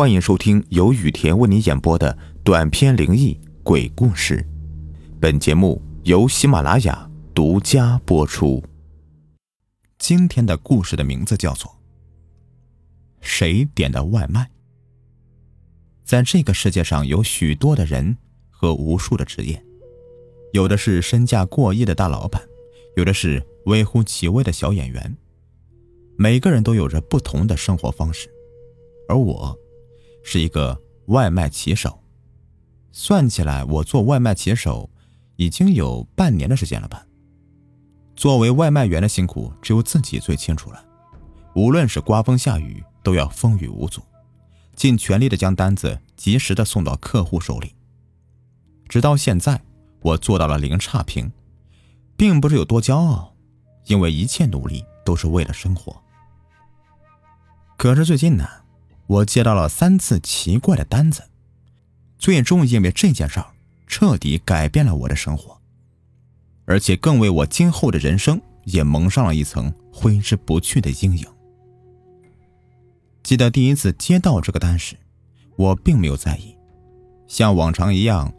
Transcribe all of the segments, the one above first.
欢迎收听由雨田为你演播的短篇灵异鬼故事。本节目由喜马拉雅独家播出。今天的故事的名字叫做《谁点的外卖》。在这个世界上，有许多的人和无数的职业，有的是身价过亿的大老板，有的是微乎其微的小演员。每个人都有着不同的生活方式，而我。是一个外卖骑手，算起来，我做外卖骑手已经有半年的时间了吧。作为外卖员的辛苦，只有自己最清楚了。无论是刮风下雨，都要风雨无阻，尽全力的将单子及时的送到客户手里。直到现在，我做到了零差评，并不是有多骄傲，因为一切努力都是为了生活。可是最近呢？我接到了三次奇怪的单子，最终因为这件事彻底改变了我的生活，而且更为我今后的人生也蒙上了一层挥之不去的阴影。记得第一次接到这个单时，我并没有在意，像往常一样，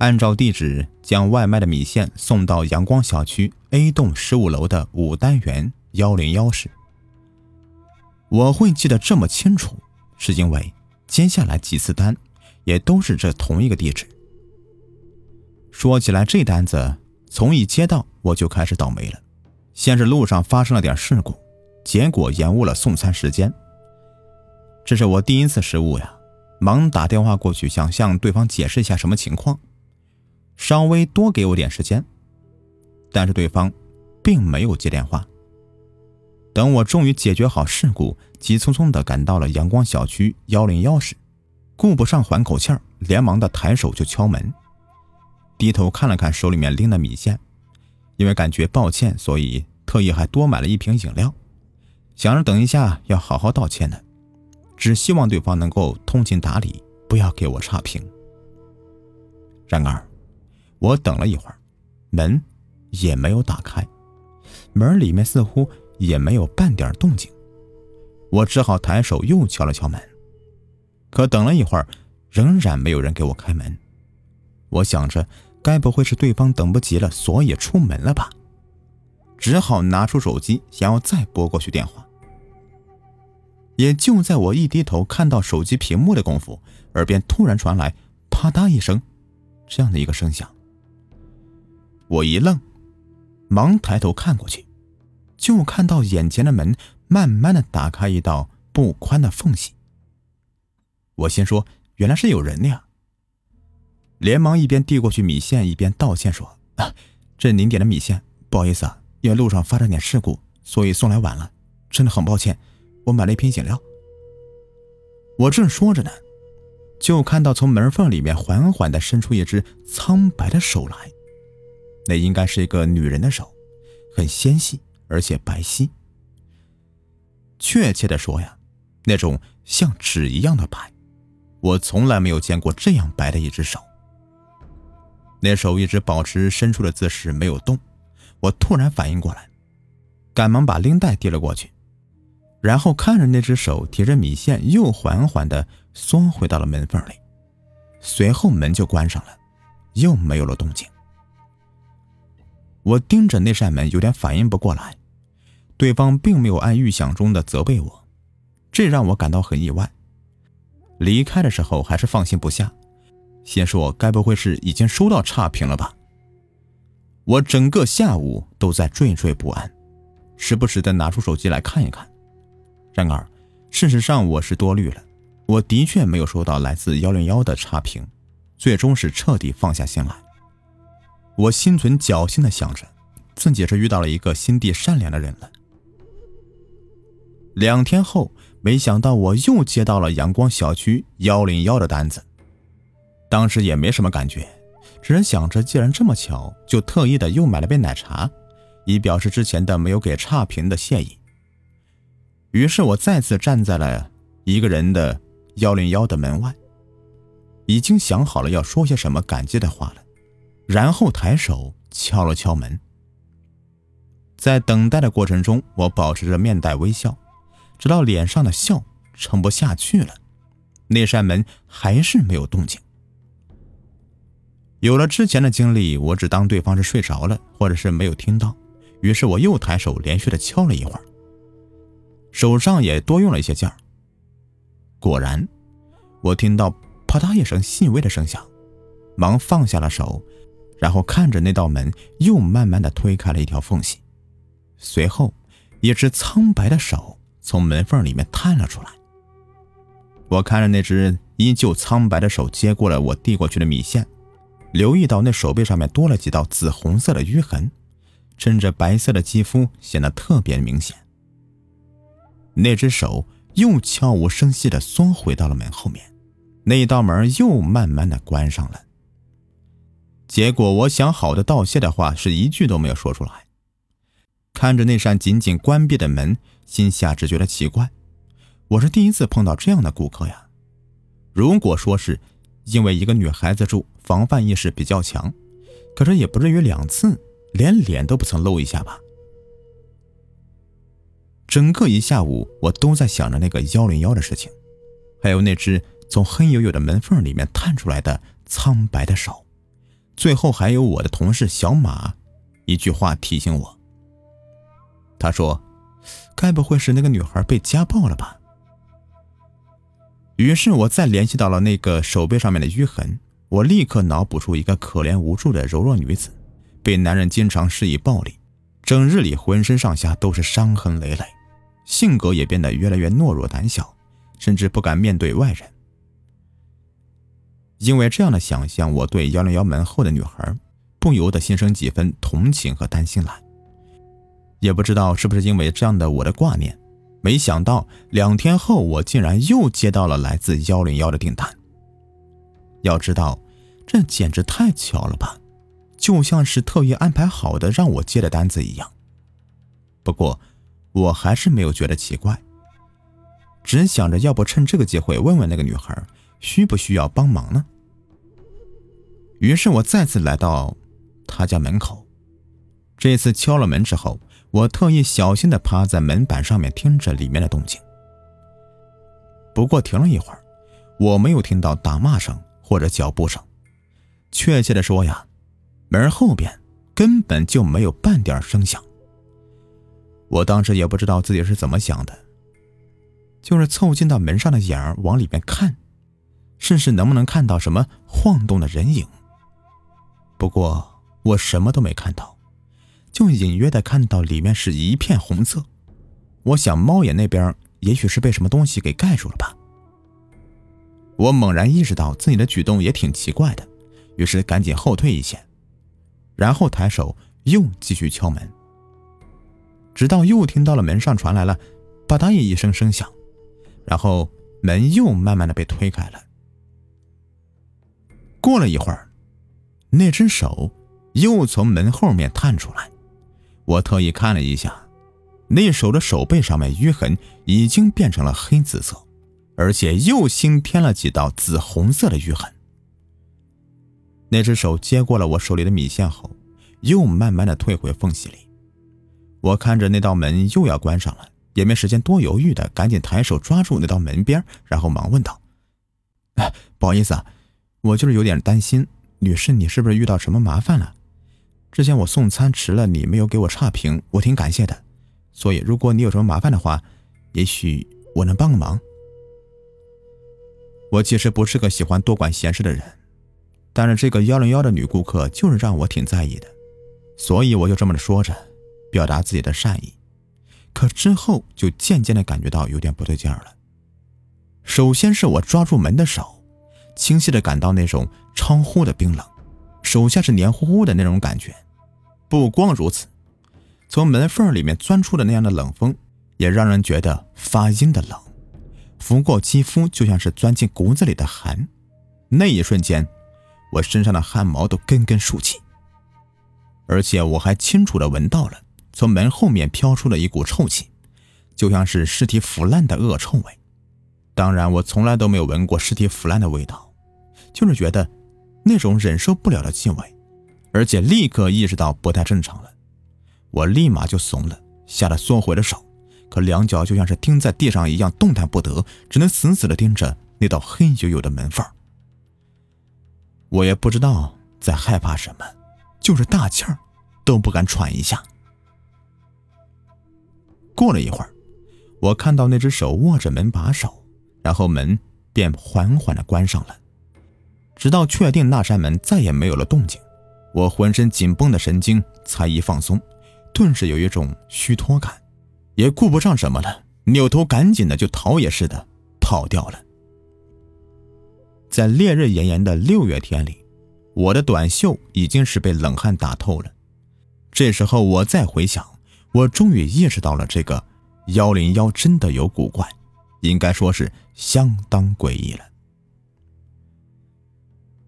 按照地址将外卖的米线送到阳光小区 A 栋十五楼的五单元幺零幺室。我会记得这么清楚。是因为接下来几次单，也都是这同一个地址。说起来，这单子从一接到我就开始倒霉了。先是路上发生了点事故，结果延误了送餐时间。这是我第一次失误呀，忙打电话过去，想向对方解释一下什么情况，稍微多给我点时间。但是对方并没有接电话。等我终于解决好事故，急匆匆地赶到了阳光小区幺零幺室，顾不上缓口气儿，连忙的抬手就敲门。低头看了看手里面拎的米线，因为感觉抱歉，所以特意还多买了一瓶饮料，想着等一下要好好道歉呢，只希望对方能够通情达理，不要给我差评。然而，我等了一会儿，门也没有打开，门里面似乎……也没有半点动静，我只好抬手又敲了敲门，可等了一会儿，仍然没有人给我开门。我想着，该不会是对方等不及了，所以出门了吧？只好拿出手机，想要再拨过去电话。也就在我一低头看到手机屏幕的功夫，耳边突然传来“啪嗒”一声，这样的一个声响。我一愣，忙抬头看过去。就看到眼前的门慢慢的打开一道不宽的缝隙。我先说，原来是有人的呀。连忙一边递过去米线，一边道歉说：“啊，这您点的米线，不好意思啊，因为路上发生点事故，所以送来晚了，真的很抱歉。我买了一瓶饮料。”我正说着呢，就看到从门缝里面缓缓的伸出一只苍白的手来，那应该是一个女人的手，很纤细。而且白皙，确切的说呀，那种像纸一样的白，我从来没有见过这样白的一只手。那手一直保持伸出的姿势没有动，我突然反应过来，赶忙把拎袋递了过去，然后看着那只手提着米线，又缓缓的缩回到了门缝里，随后门就关上了，又没有了动静。我盯着那扇门，有点反应不过来。对方并没有按预想中的责备我，这让我感到很意外。离开的时候还是放心不下，先说该不会是已经收到差评了吧？我整个下午都在惴惴不安，时不时的拿出手机来看一看。然而，事实上我是多虑了，我的确没有收到来自幺零幺的差评，最终是彻底放下心来。我心存侥幸的想着，自己是遇到了一个心地善良的人了。两天后，没想到我又接到了阳光小区幺零幺的单子。当时也没什么感觉，只是想着既然这么巧，就特意的又买了杯奶茶，以表示之前的没有给差评的谢意。于是我再次站在了一个人的幺零幺的门外，已经想好了要说些什么感激的话了，然后抬手敲了敲门。在等待的过程中，我保持着面带微笑。直到脸上的笑撑不下去了，那扇门还是没有动静。有了之前的经历，我只当对方是睡着了，或者是没有听到，于是我又抬手连续的敲了一会儿，手上也多用了一些劲儿。果然，我听到啪嗒一声细微的声响，忙放下了手，然后看着那道门又慢慢的推开了一条缝隙，随后，一只苍白的手从门缝里面探了出来。我看着那只依旧苍白的手接过了我递过去的米线。留意到那手背上面多了几道紫红色的淤痕，衬着白色的肌肤显得特别明显。那只手又悄无声息地缩回到了门后面，那道门又慢慢地关上了。结果我想好的道谢的话是一句都没有说出来，看着那扇紧紧关闭的门，心下只觉得奇怪：我是第一次碰到这样的顾客呀。如果说是……因为一个女孩子住，防范意识比较强，可是也不至于两次连脸都不曾露一下吧。整个一下午，我都在想着那个幺零幺的事情，还有那只从黑黝黝的门缝里面探出来的苍白的手，最后还有我的同事小马一句话提醒我。他说：“该不会是那个女孩被家暴了吧？”于是我再联系到了那个手背上面的淤痕，我立刻脑补出一个可怜无助的柔弱女子，被男人经常施以暴力，整日里浑身上下都是伤痕累累，性格也变得越来越懦弱胆小，甚至不敢面对外人。因为这样的想象，我对幺零幺门后的女孩不由得心生几分同情和担心来。也不知道是不是因为这样的我的挂念。没想到两天后，我竟然又接到了来自幺零幺的订单。要知道，这简直太巧了吧，就像是特意安排好的让我接的单子一样。不过，我还是没有觉得奇怪，只想着要不趁这个机会问问那个女孩需不需要帮忙呢。于是我再次来到她家门口，这次敲了门之后。我特意小心地趴在门板上面听着里面的动静。不过停了一会儿，我没有听到打骂声或者脚步声，确切的说呀，门后边根本就没有半点声响。我当时也不知道自己是怎么想的，就是凑近到门上的眼儿往里面看，试试能不能看到什么晃动的人影。不过我什么都没看到。就隐约的看到里面是一片红色，我想猫眼那边也许是被什么东西给盖住了吧。我猛然意识到自己的举动也挺奇怪的，于是赶紧后退一些，然后抬手又继续敲门，直到又听到了门上传来了“吧嗒”一声声响，然后门又慢慢的被推开了。过了一会儿，那只手又从门后面探出来。我特意看了一下，那手的手背上面淤痕已经变成了黑紫色，而且又新添了几道紫红色的淤痕。那只手接过了我手里的米线后，又慢慢的退回缝隙里。我看着那道门又要关上了，也没时间多犹豫的，赶紧抬手抓住那道门边，然后忙问道：“不好意思啊，我就是有点担心，女士，你是不是遇到什么麻烦了？”之前我送餐迟了，你没有给我差评，我挺感谢的。所以如果你有什么麻烦的话，也许我能帮个忙。我其实不是个喜欢多管闲事的人，但是这个幺零幺的女顾客就是让我挺在意的，所以我就这么的说着，表达自己的善意。可之后就渐渐的感觉到有点不对劲儿了。首先是我抓住门的手，清晰的感到那种超乎的冰冷。手下是黏糊糊的那种感觉，不光如此，从门缝里面钻出的那样的冷风，也让人觉得发阴的冷，拂过肌肤就像是钻进骨子里的寒。那一瞬间，我身上的汗毛都根根竖起，而且我还清楚的闻到了从门后面飘出的一股臭气，就像是尸体腐烂的恶臭味。当然，我从来都没有闻过尸体腐烂的味道，就是觉得。那种忍受不了的气味，而且立刻意识到不太正常了，我立马就怂了，吓得缩回了手，可两脚就像是钉在地上一样动弹不得，只能死死的盯着那道黑黝黝的门缝。我也不知道在害怕什么，就是大气儿都不敢喘一下。过了一会儿，我看到那只手握着门把手，然后门便缓缓的关上了，直到确定那扇门再也没有了动静，我浑身紧绷的神经才一放松，顿时有一种虚脱感，也顾不上什么了，扭头赶紧的就逃也似的跑掉了。在烈日炎炎的六月天里，我的短袖已经是被冷汗打透了。这时候我再回想。我终于意识到了，这个幺零幺真的有古怪，应该说是相当诡异了。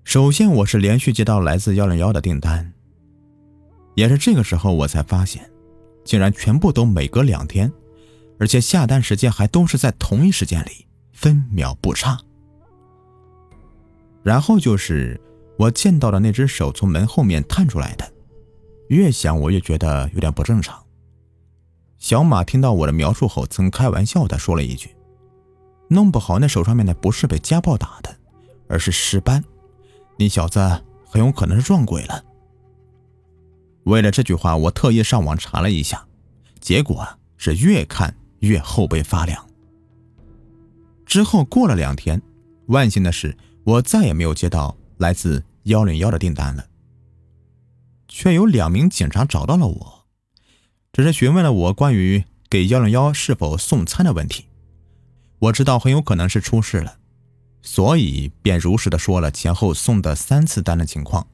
首先，我是连续接到来自幺零幺的订单，也是这个时候我才发现，竟然全部都每隔两天，而且下单时间还都是在同一时间里，分秒不差。然后就是我见到的那只手从门后面探出来的，越想我越觉得有点不正常。小马听到我的描述后，曾开玩笑的说了一句：“弄不好那手上面的不是被家暴打的，而是尸斑，你小子很有可能是撞鬼了。”为了这句话，我特意上网查了一下，结果是越看越后背发凉。之后过了两天，万幸的是，我再也没有接到来自幺零幺的订单了，却有两名警察找到了我。只是询问了我关于给幺零幺是否送餐的问题，我知道很有可能是出事了，所以便如实的说了前后送的三次单的情况。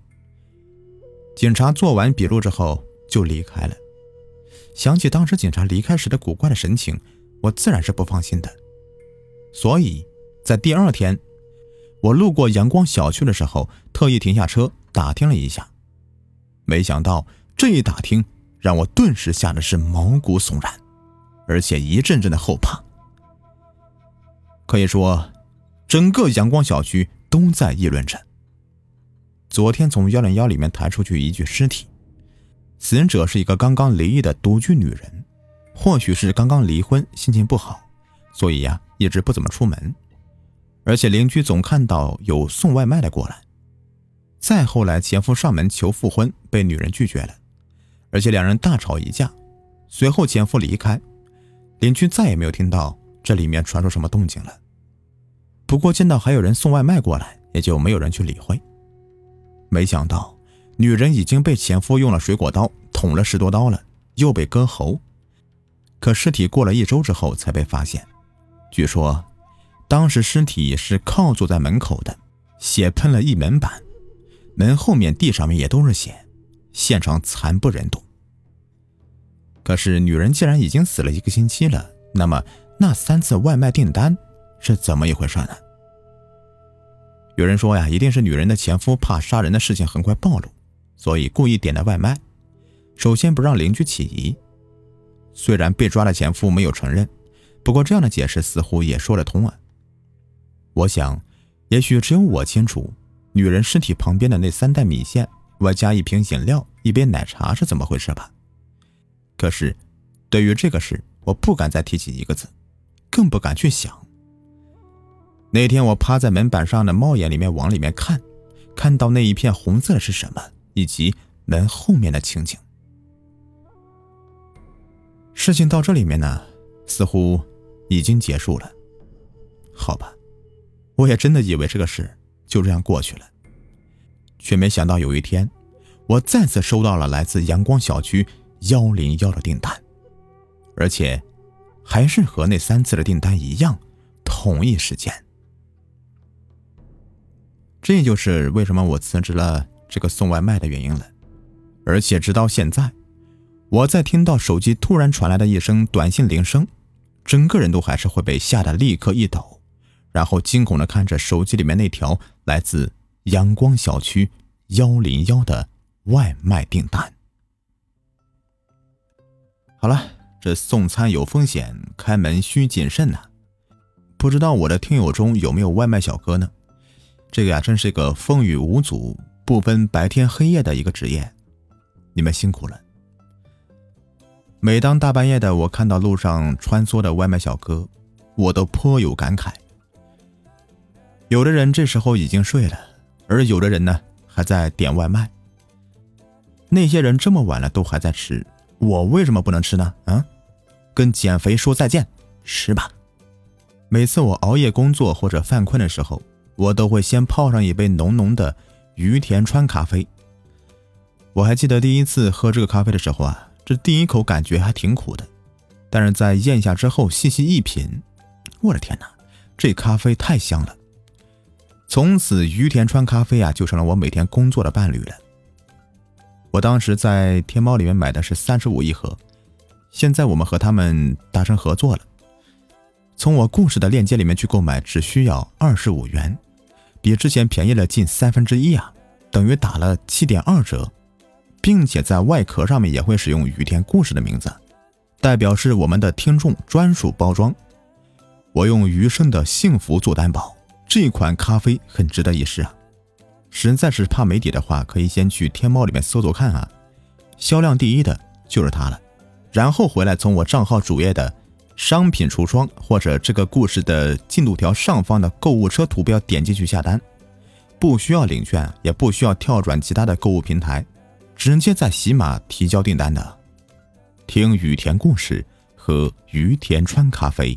警察做完笔录之后就离开了。想起当时警察离开时的古怪的神情，我自然是不放心的。所以在第二天，我路过阳光小区的时候，特意停下车打听了一下，没想到这一打听。让我顿时吓得是毛骨悚然，而且一阵阵的后怕。可以说，整个阳光小区都在议论着。昨天从幺零幺里面抬出去一具尸体，死者是一个刚刚离异的独居女人，或许是刚刚离婚，心情不好，所以呀一直不怎么出门，而且邻居总看到有送外卖的过来。再后来，前夫上门求复婚，被女人拒绝了。而且两人大吵一架，随后前夫离开，邻居再也没有听到这里面传出什么动静了。不过见到还有人送外卖过来，也就没有人去理会。没想到女人已经被前夫用了水果刀捅了十多刀了，又被割喉。可尸体过了一周之后才被发现，据说当时尸体是靠坐在门口的，血喷了一门板，门后面地上面也都是血。现场惨不忍睹。可是女人既然已经死了一个星期了，那么那三次外卖订单是怎么一回事呢？有人说呀，一定是女人的前夫怕杀人的事情很快暴露，所以故意点的外卖，首先不让邻居起疑。虽然被抓的前夫没有承认，不过这样的解释似乎也说得通啊。我想，也许只有我清楚，女人尸体旁边的那三袋米线。外加一瓶饮料，一杯奶茶是怎么回事吧？可是，对于这个事，我不敢再提起一个字，更不敢去想。那天我趴在门板上的猫眼里面往里面看，看到那一片红色是什么，以及门后面的情景。事情到这里面呢，似乎已经结束了。好吧，我也真的以为这个事就这样过去了。却没想到有一天，我再次收到了来自阳光小区幺零幺的订单，而且还是和那三次的订单一样，同一时间。这就是为什么我辞职了这个送外卖的原因了。而且直到现在，我在听到手机突然传来的一声短信铃声，整个人都还是会被吓得立刻一抖，然后惊恐的看着手机里面那条来自。阳光小区幺零幺的外卖订单。好了，这送餐有风险，开门需谨慎呐。不知道我的听友中有没有外卖小哥呢？这个呀，真是一个风雨无阻、不分白天黑夜的一个职业，你们辛苦了。每当大半夜的，我看到路上穿梭的外卖小哥，我都颇有感慨。有的人这时候已经睡了，而有的人呢还在点外卖。那些人这么晚了都还在吃，我为什么不能吃呢？啊，跟减肥说再见，吃吧。每次我熬夜工作或者犯困的时候，我都会先泡上一杯浓浓的于田川咖啡。我还记得第一次喝这个咖啡的时候啊，这第一口感觉还挺苦的，但是在咽下之后细细一品，我的天哪，这咖啡太香了！从此于田川咖啡啊就成了我每天工作的伴侣了。我当时在天猫里面买的是三十五一盒，现在我们和他们达成合作了。从我故事的链接里面去购买，只需要二十五元，比之前便宜了近三分之一啊，等于打了七点二折，并且在外壳上面也会使用雨田故事的名字，代表是我们的听众专属包装。我用余生的幸福做担保，这款咖啡很值得一试啊！实在是怕没底的话，可以先去天猫里面搜搜看啊，销量第一的就是它了，然后回来从我账号主页的。商品橱窗或者这个故事的进度条上方的购物车图标点进去下单，不需要领券，也不需要跳转其他的购物平台，直接在喜马提交订单的。听雨田故事，喝于田川咖啡。